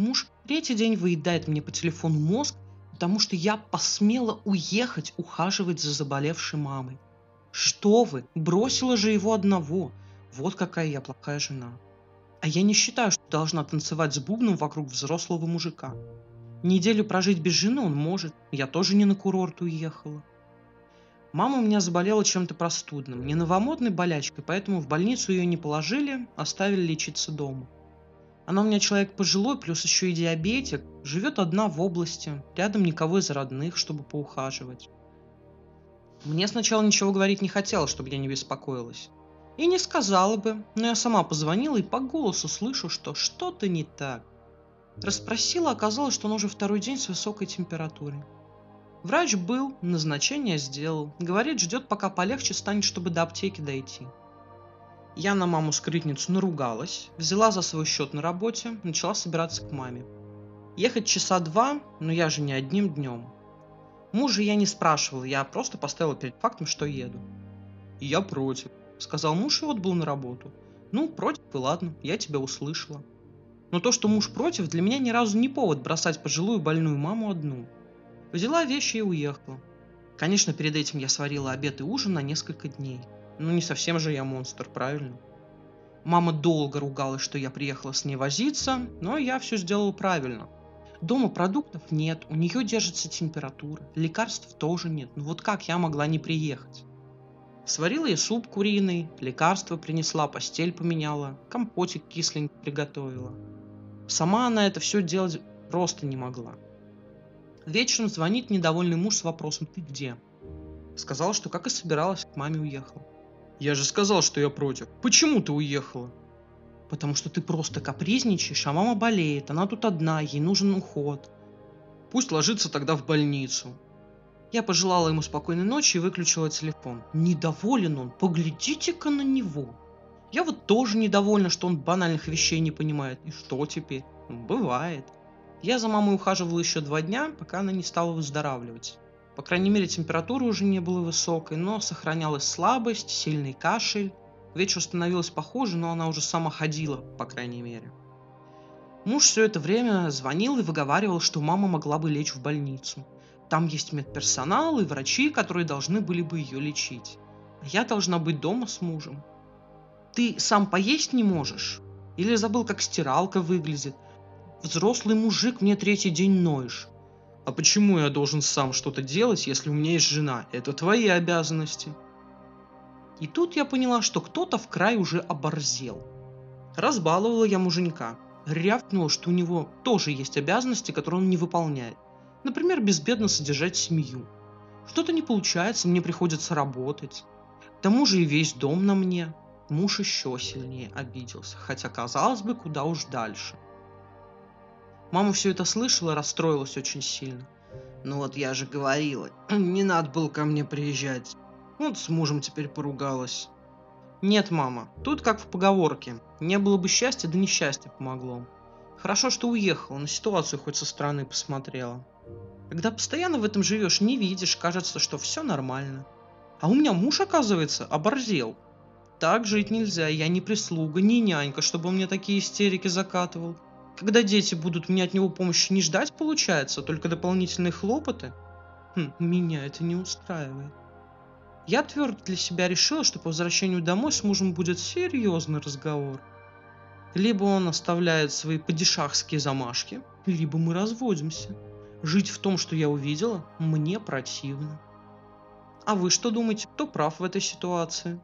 Муж третий день выедает мне по телефону мозг, потому что я посмела уехать ухаживать за заболевшей мамой. Что вы, бросила же его одного. Вот какая я плохая жена. А я не считаю, что должна танцевать с бубном вокруг взрослого мужика. Неделю прожить без жены он может. Я тоже не на курорт уехала. Мама у меня заболела чем-то простудным, не новомодной болячкой, поэтому в больницу ее не положили, оставили лечиться дома. Она у меня человек пожилой, плюс еще и диабетик, живет одна в области, рядом никого из родных, чтобы поухаживать. Мне сначала ничего говорить не хотела, чтобы я не беспокоилась. И не сказала бы, но я сама позвонила и по голосу слышу, что что-то не так. Расспросила, оказалось, что он уже второй день с высокой температурой. Врач был, назначение сделал. Говорит, ждет, пока полегче станет, чтобы до аптеки дойти. Я на маму скрытницу наругалась, взяла за свой счет на работе, начала собираться к маме. Ехать часа два, но я же не одним днем. Мужа я не спрашивал, я просто поставила перед фактом, что еду. «Я против», — сказал муж и отбыл на работу. «Ну, против и ладно, я тебя услышала». Но то, что муж против, для меня ни разу не повод бросать пожилую больную маму одну — Взяла вещи и уехала. Конечно, перед этим я сварила обед и ужин на несколько дней. Ну, не совсем же я монстр, правильно? Мама долго ругалась, что я приехала с ней возиться, но я все сделала правильно. Дома продуктов нет, у нее держится температура, лекарств тоже нет. Ну вот как я могла не приехать? Сварила я суп куриный, лекарства принесла, постель поменяла, компотик кисленький приготовила. Сама она это все делать просто не могла. Вечером звонит недовольный муж с вопросом «Ты где?». Сказала, что как и собиралась, к маме уехала. Я же сказал, что я против. Почему ты уехала? Потому что ты просто капризничаешь, а мама болеет, она тут одна, ей нужен уход. Пусть ложится тогда в больницу. Я пожелала ему спокойной ночи и выключила телефон. Недоволен он, поглядите-ка на него. Я вот тоже недовольна, что он банальных вещей не понимает. И что теперь? Бывает. Я за мамой ухаживал еще два дня, пока она не стала выздоравливать. По крайней мере, температура уже не была высокой, но сохранялась слабость, сильный кашель. К вечеру становилась похуже, но она уже сама ходила, по крайней мере. Муж все это время звонил и выговаривал, что мама могла бы лечь в больницу. Там есть медперсонал и врачи, которые должны были бы ее лечить. А я должна быть дома с мужем. Ты сам поесть не можешь? Или забыл, как стиралка выглядит – Взрослый мужик, мне третий день ноешь. А почему я должен сам что-то делать, если у меня есть жена? Это твои обязанности. И тут я поняла, что кто-то в край уже оборзел. Разбаловала я муженька. Рявкнула, что у него тоже есть обязанности, которые он не выполняет. Например, безбедно содержать семью. Что-то не получается, мне приходится работать. К тому же и весь дом на мне. Муж еще сильнее обиделся, хотя казалось бы, куда уж дальше – Мама все это слышала, расстроилась очень сильно. Ну вот я же говорила, не надо было ко мне приезжать. Вот с мужем теперь поругалась. Нет, мама, тут как в поговорке. Не было бы счастья, да несчастье помогло. Хорошо, что уехала, на ситуацию хоть со стороны посмотрела. Когда постоянно в этом живешь, не видишь, кажется, что все нормально. А у меня муж, оказывается, оборзел. Так жить нельзя, я не прислуга, не нянька, чтобы он мне такие истерики закатывал. Когда дети будут мне от него помощи не ждать, получается, только дополнительные хлопоты? Хм, меня это не устраивает. Я твердо для себя решила, что по возвращению домой с мужем будет серьезный разговор. Либо он оставляет свои падишахские замашки, либо мы разводимся. Жить в том, что я увидела, мне противно. А вы что думаете, кто прав в этой ситуации?